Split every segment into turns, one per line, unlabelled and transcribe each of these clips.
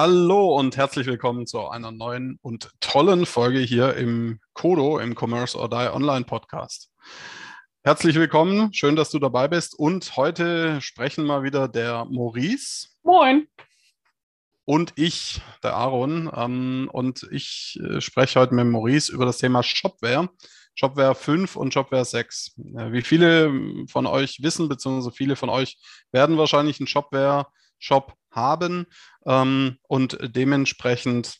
Hallo und herzlich willkommen zu einer neuen und tollen Folge hier im Kodo, im Commerce or Die Online Podcast. Herzlich willkommen, schön, dass du dabei bist. Und heute sprechen mal wieder der Maurice.
Moin.
Und ich, der Aaron. Ähm, und ich äh, spreche heute mit Maurice über das Thema Shopware. Shopware 5 und Shopware 6. Äh, wie viele von euch wissen, beziehungsweise viele von euch werden wahrscheinlich einen Shopware-Shop haben ähm, und dementsprechend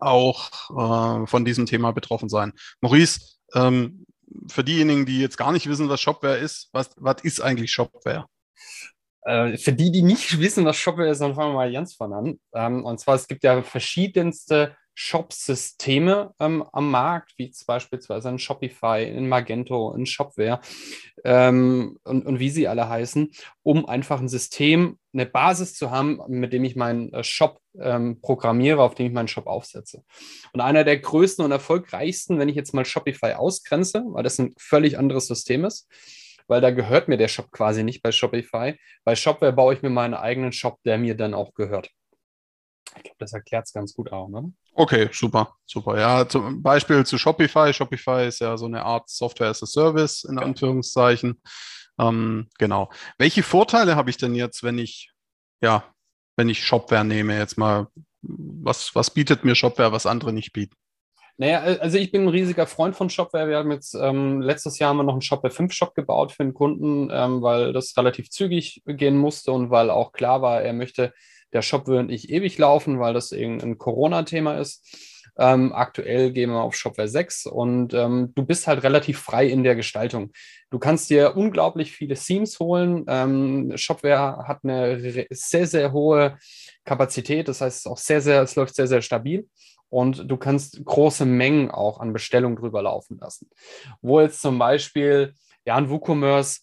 auch äh, von diesem Thema betroffen sein. Maurice, ähm, für diejenigen, die jetzt gar nicht wissen, was Shopware ist, was, was ist eigentlich Shopware?
Äh, für die, die nicht wissen, was Shopware ist, dann fangen wir mal ganz von an. Ähm, und zwar, es gibt ja verschiedenste Shop-Systeme ähm, am Markt, wie beispielsweise ein Shopify, ein Magento, ein Shopware ähm, und, und, wie sie alle heißen, um einfach ein System, eine Basis zu haben, mit dem ich meinen äh, Shop ähm, programmiere, auf dem ich meinen Shop aufsetze. Und einer der größten und erfolgreichsten, wenn ich jetzt mal Shopify ausgrenze, weil das ein völlig anderes System ist, weil da gehört mir der Shop quasi nicht bei Shopify. Bei Shopware baue ich mir meinen eigenen Shop, der mir dann auch gehört. Das erklärt es ganz gut auch, ne?
Okay, super, super. Ja, zum Beispiel zu Shopify. Shopify ist ja so eine Art Software as a Service in Anführungszeichen. Ähm, genau. Welche Vorteile habe ich denn jetzt, wenn ich, ja, wenn ich Shopware nehme? Jetzt mal, was, was bietet mir Shopware, was andere nicht bieten?
Naja, also ich bin ein riesiger Freund von Shopware. Wir haben jetzt ähm, letztes Jahr haben wir noch einen Shopware 5 Shop gebaut für den Kunden, ähm, weil das relativ zügig gehen musste und weil auch klar war, er möchte der Shop wird nicht ewig laufen, weil das irgendein Corona-Thema ist. Ähm, aktuell gehen wir auf Shopware 6 und ähm, du bist halt relativ frei in der Gestaltung. Du kannst dir unglaublich viele Themes holen. Ähm, Shopware hat eine sehr, sehr hohe Kapazität. Das heißt, es ist auch sehr, sehr, es läuft sehr, sehr stabil und du kannst große Mengen auch an Bestellungen drüber laufen lassen. Wo jetzt zum Beispiel, ja, ein WooCommerce,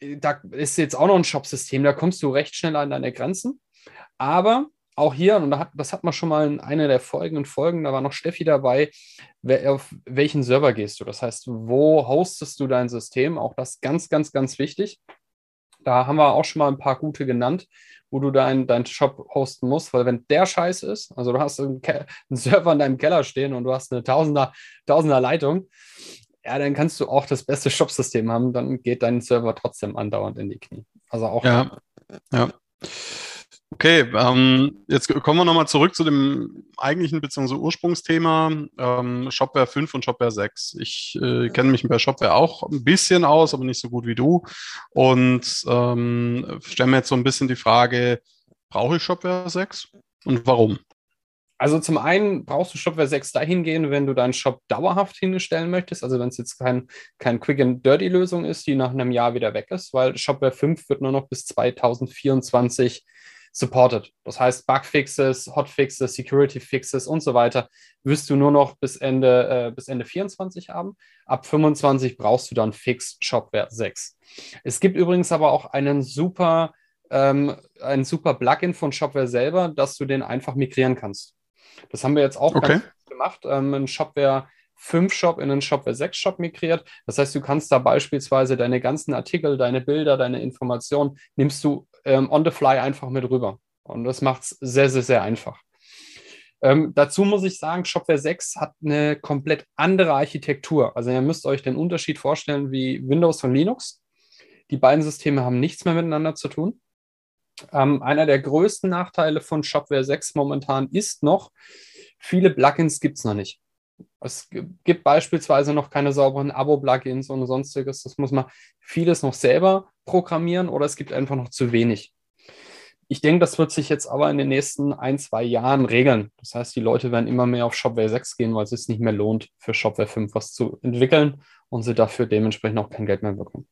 äh, da ist jetzt auch noch ein Shop-System, da kommst du recht schnell an deine Grenzen. Aber auch hier, und das hat man schon mal in einer der folgenden Folgen, da war noch Steffi dabei, auf welchen Server gehst du? Das heißt, wo hostest du dein System? Auch das ganz, ganz, ganz wichtig. Da haben wir auch schon mal ein paar gute genannt, wo du deinen dein Shop hosten musst, weil wenn der scheiße ist, also du hast einen, einen, Server in deinem Keller stehen und du hast eine Tausender, Tausender Leitung, ja, dann kannst du auch das beste Shop-System haben, dann geht dein Server trotzdem andauernd in die Knie. Also auch.
Ja, ja. Okay, ähm, jetzt kommen wir nochmal zurück zu dem eigentlichen bzw. Ursprungsthema ähm, Shopware 5 und Shopware 6. Ich äh, kenne mich bei Shopware auch ein bisschen aus, aber nicht so gut wie du. Und ähm, stelle mir jetzt so ein bisschen die Frage, brauche ich Shopware 6 und warum?
Also zum einen brauchst du Shopware 6 dahingehend, wenn du deinen Shop dauerhaft hinstellen möchtest, also wenn es jetzt kein, kein Quick and Dirty Lösung ist, die nach einem Jahr wieder weg ist, weil Shopware 5 wird nur noch bis 2024 supported. Das heißt, Bugfixes, Hotfixes, Security Fixes und so weiter wirst du nur noch bis Ende, äh, bis Ende 24 haben. Ab 25 brauchst du dann Fix Shopware 6. Es gibt übrigens aber auch einen super, ähm, ein super Plugin von Shopware selber, dass du den einfach migrieren kannst. Das haben wir jetzt auch
okay.
gemacht. Ähm, ein Shopware 5 Shop in einen Shopware 6 Shop migriert. Das heißt, du kannst da beispielsweise deine ganzen Artikel, deine Bilder, deine Informationen, nimmst du ähm, on the fly einfach mit rüber. Und das macht es sehr, sehr, sehr einfach. Ähm, dazu muss ich sagen, Shopware 6 hat eine komplett andere Architektur. Also ihr müsst euch den Unterschied vorstellen wie Windows und Linux. Die beiden Systeme haben nichts mehr miteinander zu tun. Ähm, einer der größten Nachteile von Shopware 6 momentan ist noch, viele Plugins gibt es noch nicht. Es gibt beispielsweise noch keine sauberen Abo-Plugins und sonstiges. Das muss man vieles noch selber programmieren oder es gibt einfach noch zu wenig. Ich denke, das wird sich jetzt aber in den nächsten ein, zwei Jahren regeln. Das heißt, die Leute werden immer mehr auf Shopware 6 gehen, weil es sich nicht mehr lohnt, für Shopware 5 was zu entwickeln und sie dafür dementsprechend auch kein Geld mehr bekommen.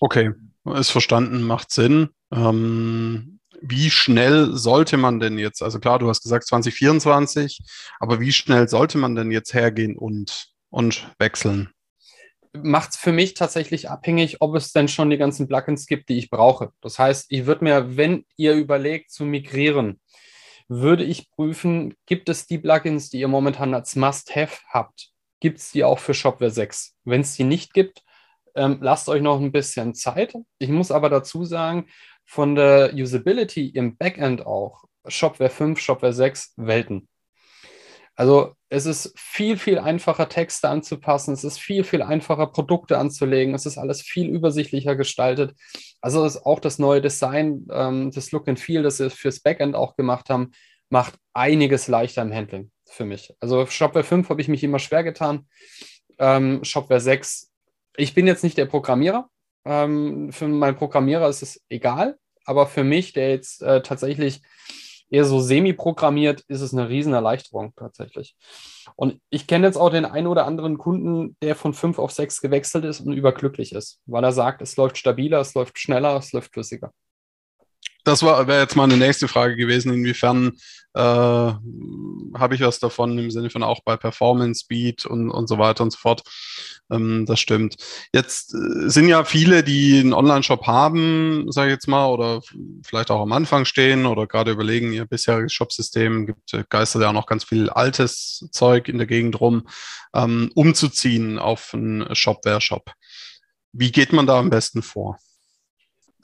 Okay, ist verstanden, macht Sinn. Ähm, wie schnell sollte man denn jetzt, also klar, du hast gesagt 2024, aber wie schnell sollte man denn jetzt hergehen und und wechseln?
Macht es für mich tatsächlich abhängig, ob es denn schon die ganzen Plugins gibt, die ich brauche. Das heißt, ich würde mir, wenn ihr überlegt zu migrieren, würde ich prüfen, gibt es die Plugins, die ihr momentan als Must-Have habt? Gibt es die auch für Shopware 6? Wenn es die nicht gibt, ähm, lasst euch noch ein bisschen Zeit. Ich muss aber dazu sagen, von der Usability im Backend auch, Shopware 5, Shopware 6, Welten. Also es ist viel, viel einfacher, Texte anzupassen. Es ist viel, viel einfacher, Produkte anzulegen. Es ist alles viel übersichtlicher gestaltet. Also ist auch das neue Design, ähm, das Look and Feel, das wir fürs Backend auch gemacht haben, macht einiges leichter im Handling für mich. Also Shopware 5 habe ich mich immer schwer getan. Ähm, Shopware 6, ich bin jetzt nicht der Programmierer. Ähm, für meinen Programmierer ist es egal. Aber für mich, der jetzt äh, tatsächlich eher so semi-programmiert, ist es eine Riesenerleichterung tatsächlich. Und ich kenne jetzt auch den einen oder anderen Kunden, der von 5 auf 6 gewechselt ist und überglücklich ist, weil er sagt, es läuft stabiler, es läuft schneller, es läuft flüssiger
das wäre jetzt mal eine nächste Frage gewesen. Inwiefern äh, habe ich was davon im Sinne von auch bei Performance, Speed und, und so weiter und so fort. Ähm, das stimmt. Jetzt äh, sind ja viele, die einen Online-Shop haben, sage ich jetzt mal, oder vielleicht auch am Anfang stehen oder gerade überlegen, ihr bisheriges Shopsystem gibt, äh, geistert ja auch noch ganz viel altes Zeug in der Gegend rum, ähm, umzuziehen auf einen Shopware-Shop. Wie geht man da am besten vor?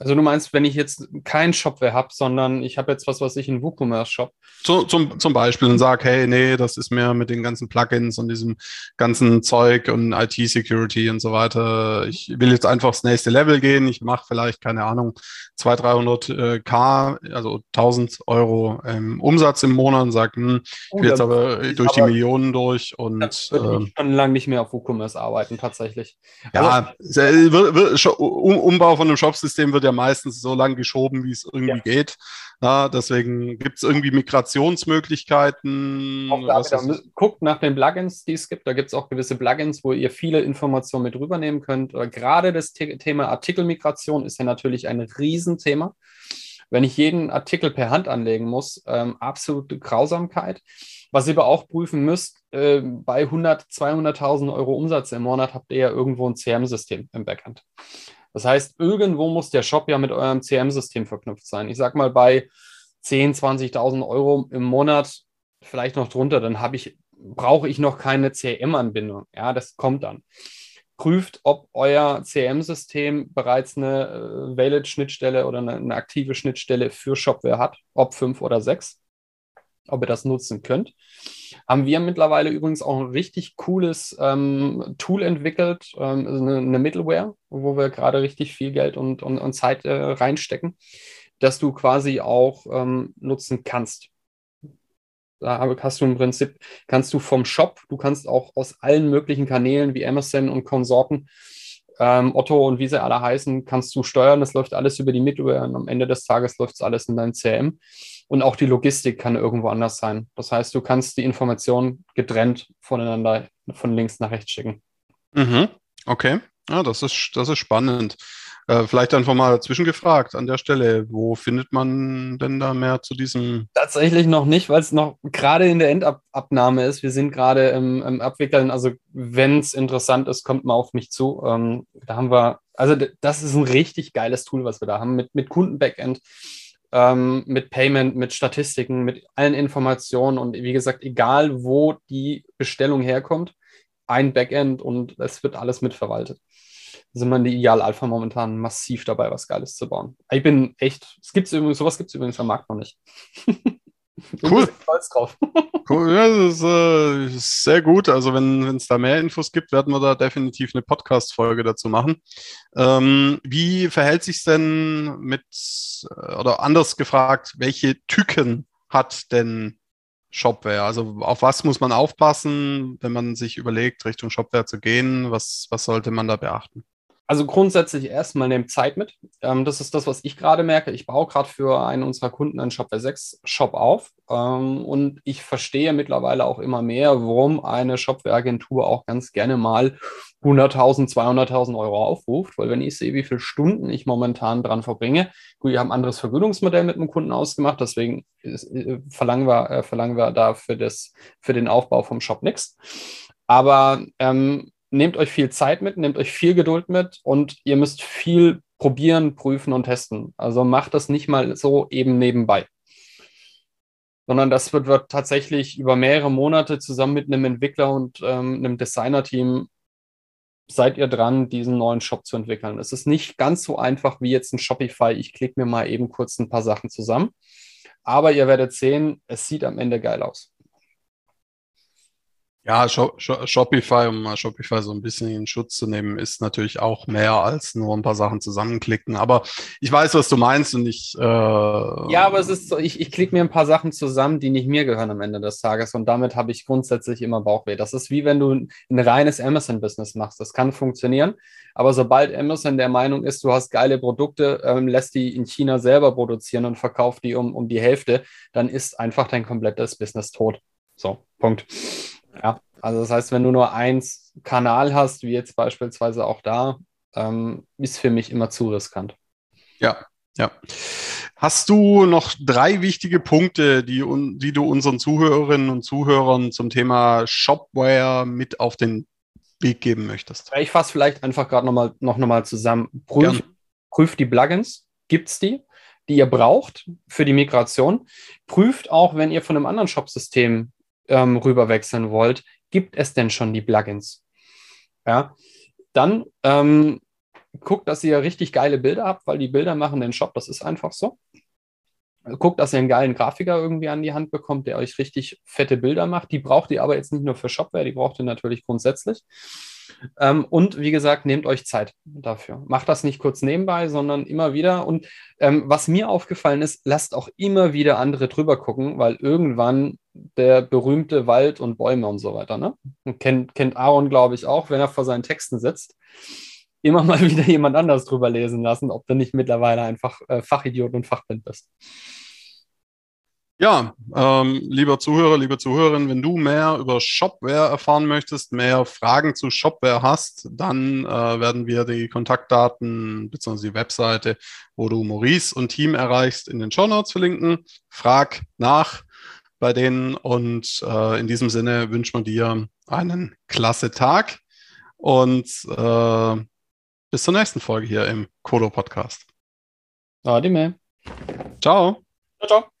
Also du meinst, wenn ich jetzt kein Shopware habe, sondern ich habe jetzt was, was ich in WooCommerce-Shop.
Zu, zum, zum Beispiel und sage, hey, nee, das ist mir mit den ganzen Plugins und diesem ganzen Zeug und IT-Security und so weiter. Ich will jetzt einfach das nächste Level gehen. Ich mache vielleicht, keine Ahnung, 200, 300 äh, K, also 1000 Euro ähm, Umsatz im Monat und sage, hm, ich will jetzt aber durch aber die Millionen durch und.
Würde ich schon lange nicht mehr auf WooCommerce arbeiten, tatsächlich.
Ja, also, äh, Umbau von einem Shopsystem wird ja meistens so lange geschoben, wie es irgendwie ja. geht. Ja, deswegen gibt es irgendwie Migrationsmöglichkeiten.
Auch da wieder, guckt nach den Plugins, die es gibt. Da gibt es auch gewisse Plugins, wo ihr viele Informationen mit rübernehmen könnt. Gerade das Thema Artikelmigration ist ja natürlich ein Riesenthema. Wenn ich jeden Artikel per Hand anlegen muss, ähm, absolute Grausamkeit. Was ihr aber auch prüfen müsst, äh, bei 100, 200.000 Euro Umsatz im Monat habt ihr ja irgendwo ein CRM-System im Backend. Das heißt, irgendwo muss der Shop ja mit eurem CM-System verknüpft sein. Ich sag mal, bei 10, 20.000 Euro im Monat, vielleicht noch drunter, dann habe ich, brauche ich noch keine CM-Anbindung. Ja, das kommt dann. Prüft, ob euer CM-System bereits eine äh, Valid-Schnittstelle oder eine, eine aktive Schnittstelle für Shopware hat, ob 5 oder 6 ob ihr das nutzen könnt. Haben wir mittlerweile übrigens auch ein richtig cooles ähm, Tool entwickelt, ähm, also eine, eine, Middleware, wo wir gerade richtig viel Geld und, und, und Zeit äh, reinstecken, dass du quasi auch ähm, nutzen kannst. Da hast du im Prinzip, kannst du vom Shop, du kannst auch aus allen möglichen Kanälen wie Amazon und Konsorten ähm, Otto und wie sie alle heißen, kannst du steuern. Das läuft alles über die Middleware und am Ende des Tages läuft es alles in dein CRM. Und auch die Logistik kann irgendwo anders sein. Das heißt, du kannst die Informationen getrennt voneinander von links nach rechts schicken.
Mhm. Okay. Ja, das ist, das ist spannend. Äh, vielleicht einfach mal zwischengefragt an der Stelle, wo findet man denn da mehr zu diesem?
Tatsächlich noch nicht, weil es noch gerade in der Endabnahme ist. Wir sind gerade im, im, Abwickeln. Also wenn es interessant ist, kommt mal auf mich zu. Ähm, da haben wir, also das ist ein richtig geiles Tool, was wir da haben mit, mit Kunden-Backend. Ähm, mit Payment, mit Statistiken, mit allen Informationen und wie gesagt, egal wo die Bestellung herkommt, ein Backend und es wird alles mitverwaltet sind wir in der Ideal Alpha momentan massiv dabei, was Geiles zu bauen. Ich bin echt, es gibt's übrigens, sowas gibt es übrigens am Markt noch nicht.
Cool. Stolz drauf. cool, ja, das ist, äh, sehr gut. Also wenn es da mehr Infos gibt, werden wir da definitiv eine Podcast-Folge dazu machen. Ähm, wie verhält sich denn mit, äh, oder anders gefragt, welche Tücken hat denn Shopware? Also auf was muss man aufpassen, wenn man sich überlegt, Richtung Shopware zu gehen? Was, was sollte man da beachten?
Also grundsätzlich erstmal nehmt Zeit mit. Ähm, das ist das, was ich gerade merke. Ich baue gerade für einen unserer Kunden einen Shopware 6 Shop auf. Ähm, und ich verstehe mittlerweile auch immer mehr, warum eine Shopware-Agentur auch ganz gerne mal 100.000, 200.000 Euro aufruft. Weil wenn ich sehe, wie viele Stunden ich momentan dran verbringe, gut, wir haben ein anderes Vergütungsmodell mit dem Kunden ausgemacht, deswegen ist, äh, verlangen, wir, äh, verlangen wir da für, das, für den Aufbau vom Shop nichts. Aber ähm, nehmt euch viel Zeit mit, nehmt euch viel Geduld mit und ihr müsst viel probieren, prüfen und testen. Also macht das nicht mal so eben nebenbei. Sondern das wird, wird tatsächlich über mehrere Monate zusammen mit einem Entwickler und ähm, einem Designer-Team seid ihr dran, diesen neuen Shop zu entwickeln. Es ist nicht ganz so einfach wie jetzt ein Shopify. Ich klicke mir mal eben kurz ein paar Sachen zusammen. Aber ihr werdet sehen, es sieht am Ende geil aus.
Ja, Shopify, um mal Shopify so ein bisschen in Schutz zu nehmen, ist natürlich auch mehr als nur ein paar Sachen zusammenklicken. Aber ich weiß, was du meinst und ich. Äh
ja, aber es ist so, ich, ich klicke mir ein paar Sachen zusammen, die nicht mir gehören am Ende des Tages und damit habe ich grundsätzlich immer Bauchweh. Das ist wie wenn du ein reines Amazon-Business machst. Das kann funktionieren, aber sobald Amazon der Meinung ist, du hast geile Produkte, ähm, lässt die in China selber produzieren und verkauft die um, um die Hälfte, dann ist einfach dein komplettes Business tot. So, Punkt. Ja, also das heißt, wenn du nur eins Kanal hast, wie jetzt beispielsweise auch da, ähm, ist für mich immer zu riskant.
Ja, ja. Hast du noch drei wichtige Punkte, die, die du unseren Zuhörerinnen und Zuhörern zum Thema Shopware mit auf den Weg geben möchtest?
Ich fasse vielleicht einfach gerade noch mal, noch, noch mal zusammen. Prüf, prüft die Plugins, gibt es die, die ihr braucht für die Migration. Prüft auch, wenn ihr von einem anderen Shopsystem ähm, rüberwechseln wollt, gibt es denn schon die Plugins? Ja, dann ähm, guckt, dass ihr richtig geile Bilder habt, weil die Bilder machen den Shop, das ist einfach so. Guckt, dass ihr einen geilen Grafiker irgendwie an die Hand bekommt, der euch richtig fette Bilder macht. Die braucht ihr aber jetzt nicht nur für Shopware, die braucht ihr natürlich grundsätzlich. Ähm, und wie gesagt, nehmt euch Zeit dafür. Macht das nicht kurz nebenbei, sondern immer wieder. Und ähm, was mir aufgefallen ist, lasst auch immer wieder andere drüber gucken, weil irgendwann der berühmte Wald und Bäume und so weiter, ne? Kennt, kennt Aaron, glaube ich, auch, wenn er vor seinen Texten sitzt, immer mal wieder jemand anders drüber lesen lassen, ob du nicht mittlerweile einfach äh, Fachidiot und Fachbild bist.
Ja, ähm, lieber Zuhörer, liebe Zuhörerin, wenn du mehr über Shopware erfahren möchtest, mehr Fragen zu Shopware hast, dann äh, werden wir die Kontaktdaten bzw. die Webseite, wo du Maurice und Team erreichst, in den Show Notes verlinken. Frag nach bei denen und äh, in diesem Sinne wünschen wir dir einen klasse Tag und äh, bis zur nächsten Folge hier im Kodo Podcast.
Adime.
Ciao. Ciao, ciao.